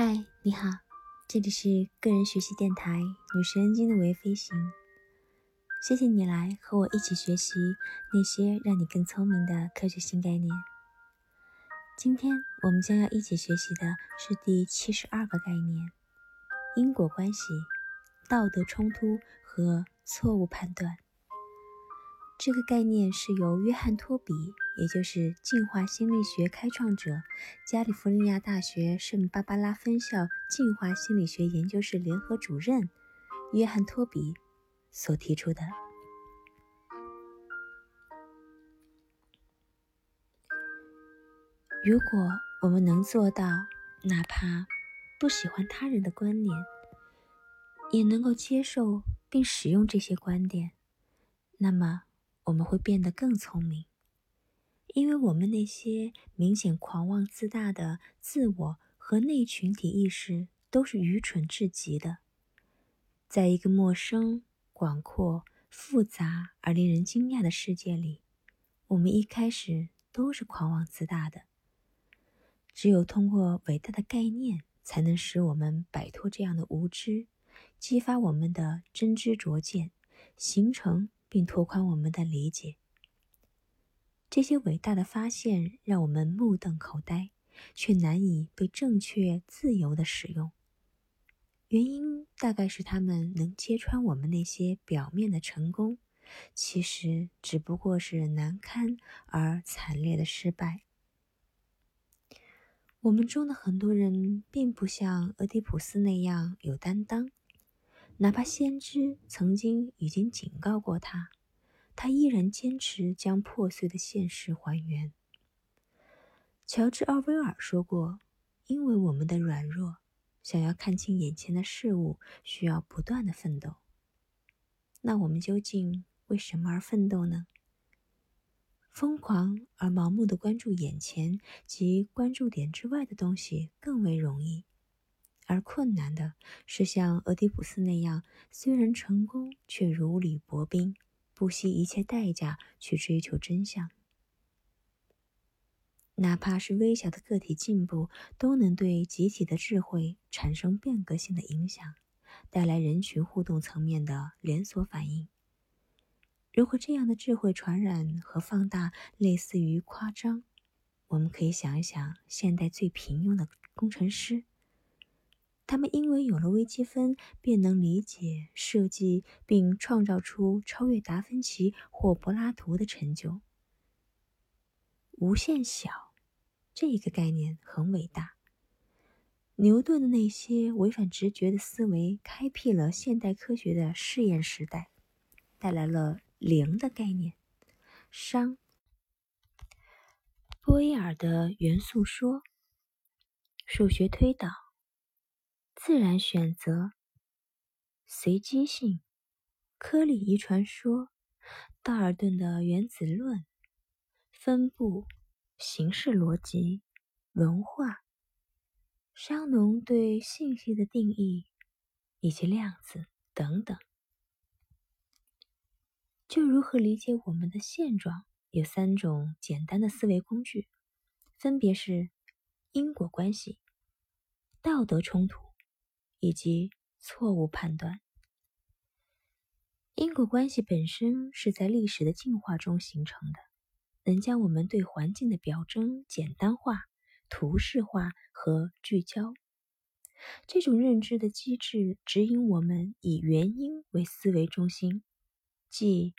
嗨，你好，这里是个人学习电台女神经的微飞行。谢谢你来和我一起学习那些让你更聪明的科学新概念。今天我们将要一起学习的是第七十二个概念：因果关系、道德冲突和错误判断。这个概念是由约翰·托比，也就是进化心理学开创者，加利福尼亚大学圣芭芭拉分校进化心理学研究室联合主任约翰·托比所提出的。如果我们能做到，哪怕不喜欢他人的观点，也能够接受并使用这些观点，那么。我们会变得更聪明，因为我们那些明显狂妄自大的自我和内群体意识都是愚蠢至极的。在一个陌生、广阔、复杂而令人惊讶的世界里，我们一开始都是狂妄自大的。只有通过伟大的概念，才能使我们摆脱这样的无知，激发我们的真知灼见，形成。并拓宽我们的理解。这些伟大的发现让我们目瞪口呆，却难以被正确、自由的使用。原因大概是他们能揭穿我们那些表面的成功，其实只不过是难堪而惨烈的失败。我们中的很多人并不像俄狄浦斯那样有担当。哪怕先知曾经已经警告过他，他依然坚持将破碎的现实还原。乔治·奥威尔说过：“因为我们的软弱，想要看清眼前的事物，需要不断的奋斗。”那我们究竟为什么而奋斗呢？疯狂而盲目的关注眼前及关注点之外的东西更为容易。而困难的是，像俄狄浦斯那样，虽然成功，却如履薄冰，不惜一切代价去追求真相。哪怕是微小的个体进步，都能对集体的智慧产生变革性的影响，带来人群互动层面的连锁反应。如果这样的智慧传染和放大类似于夸张，我们可以想一想，现代最平庸的工程师。他们因为有了微积分，便能理解、设计并创造出超越达芬奇或柏拉图的成就。无限小这个概念很伟大。牛顿的那些违反直觉的思维，开辟了现代科学的试验时代，带来了零的概念。商。波威尔的元素说。数学推导。自然选择、随机性、颗粒遗传说、道尔顿的原子论、分布、形式逻辑、文化、商农对信息的定义以及量子等等。就如何理解我们的现状，有三种简单的思维工具，分别是因果关系、道德冲突。以及错误判断。因果关系本身是在历史的进化中形成的，能将我们对环境的表征简单化、图示化和聚焦。这种认知的机制指引我们以原因为思维中心，即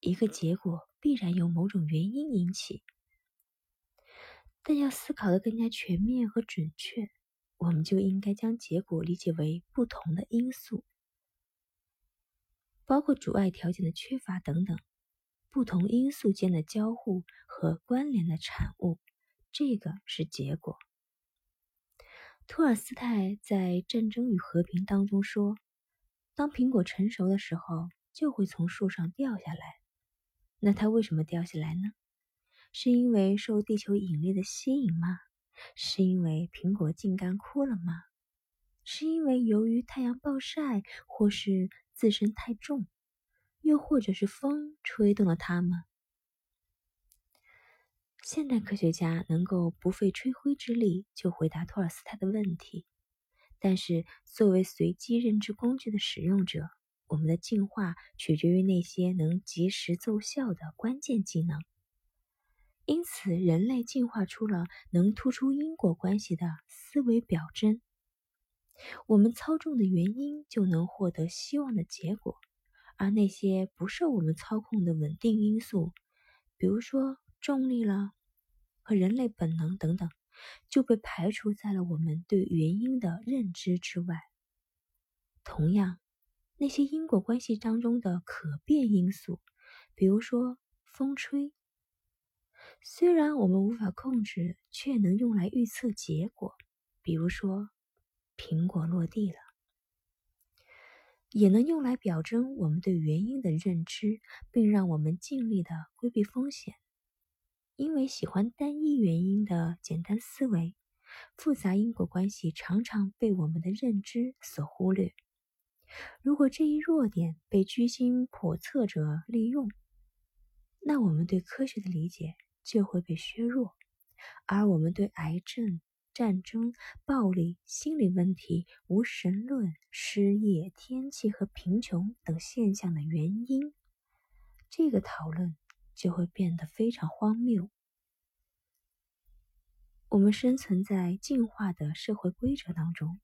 一个结果必然由某种原因引起。但要思考的更加全面和准确。我们就应该将结果理解为不同的因素，包括阻碍条件的缺乏等等，不同因素间的交互和关联的产物，这个是结果。托尔斯泰在《战争与和平》当中说：“当苹果成熟的时候，就会从树上掉下来。那它为什么掉下来呢？是因为受地球引力的吸引吗？”是因为苹果茎干枯了吗？是因为由于太阳暴晒，或是自身太重，又或者是风吹动了它吗？现代科学家能够不费吹灰之力就回答托尔斯泰的问题，但是作为随机认知工具的使用者，我们的进化取决于那些能及时奏效的关键技能。因此，人类进化出了能突出因果关系的思维表征。我们操纵的原因就能获得希望的结果，而那些不受我们操控的稳定因素，比如说重力了和人类本能等等，就被排除在了我们对原因的认知之外。同样，那些因果关系当中的可变因素，比如说风吹。虽然我们无法控制，却能用来预测结果。比如说，苹果落地了，也能用来表征我们对原因的认知，并让我们尽力的规避风险。因为喜欢单一原因的简单思维，复杂因果关系常常被我们的认知所忽略。如果这一弱点被居心叵测者利用，那我们对科学的理解。就会被削弱，而我们对癌症、战争、暴力、心理问题、无神论、失业、天气和贫穷等现象的原因，这个讨论就会变得非常荒谬。我们生存在进化的社会规则当中，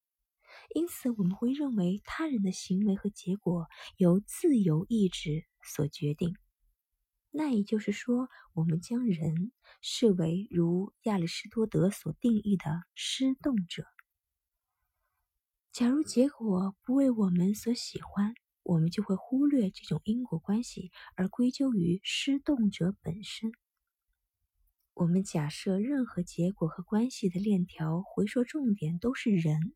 因此我们会认为他人的行为和结果由自由意志所决定。那也就是说，我们将人视为如亚里士多德所定义的施动者。假如结果不为我们所喜欢，我们就会忽略这种因果关系，而归咎于施动者本身。我们假设任何结果和关系的链条回溯重点都是人，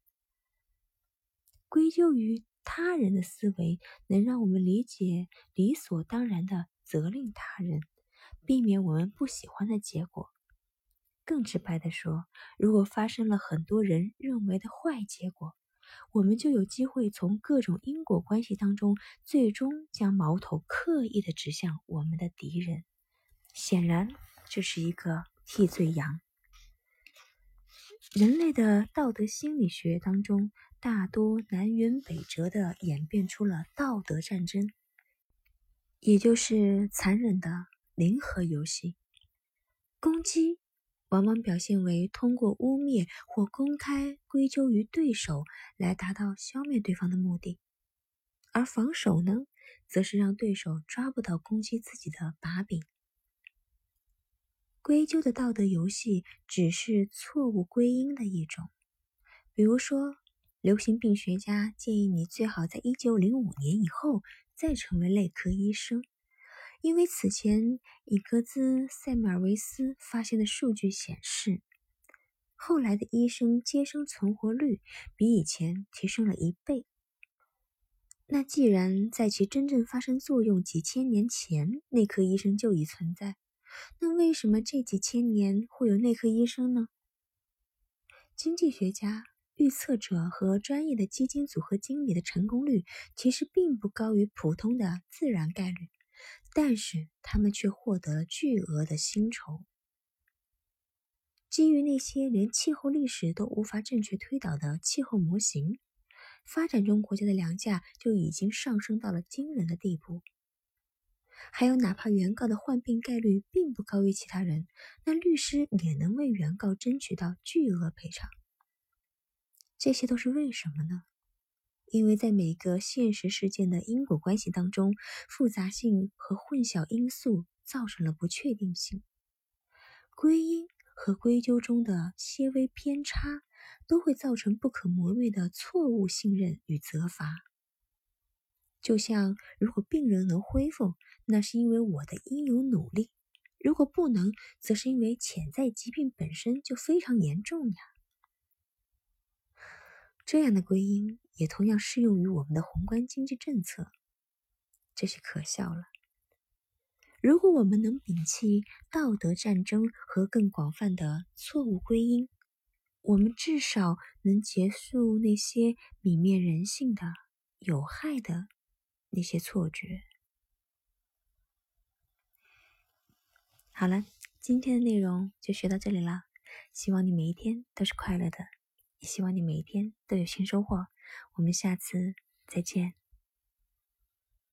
归咎于他人的思维，能让我们理解理所当然的。责令他人，避免我们不喜欢的结果。更直白的说，如果发生了很多人认为的坏结果，我们就有机会从各种因果关系当中，最终将矛头刻意的指向我们的敌人。显然，这是一个替罪羊。人类的道德心理学当中，大多南辕北辙的演变出了道德战争。也就是残忍的零和游戏，攻击往往表现为通过污蔑或公开归咎于对手来达到消灭对方的目的，而防守呢，则是让对手抓不到攻击自己的把柄。归咎的道德游戏只是错误归因的一种，比如说，流行病学家建议你最好在一九零五年以后。再成为内科医生，因为此前以格兹塞米尔维斯发现的数据显示，后来的医生接生存活率比以前提升了一倍。那既然在其真正发生作用几千年前，内科医生就已存在，那为什么这几千年会有内科医生呢？经济学家。预测者和专业的基金组合经理的成功率其实并不高于普通的自然概率，但是他们却获得了巨额的薪酬。基于那些连气候历史都无法正确推导的气候模型，发展中国家的粮价就已经上升到了惊人的地步。还有，哪怕原告的患病概率并不高于其他人，那律师也能为原告争取到巨额赔偿。这些都是为什么呢？因为在每个现实事件的因果关系当中，复杂性和混淆因素造成了不确定性。归因和归咎中的些微偏差，都会造成不可磨灭的错误信任与责罚。就像，如果病人能恢复，那是因为我的应有努力；如果不能，则是因为潜在疾病本身就非常严重呀。这样的归因也同样适用于我们的宏观经济政策，这是可笑了。如果我们能摒弃道德战争和更广泛的错误归因，我们至少能结束那些泯灭人性的有害的那些错觉。好了，今天的内容就学到这里了，希望你每一天都是快乐的。希望你每一天都有新收获。我们下次再见。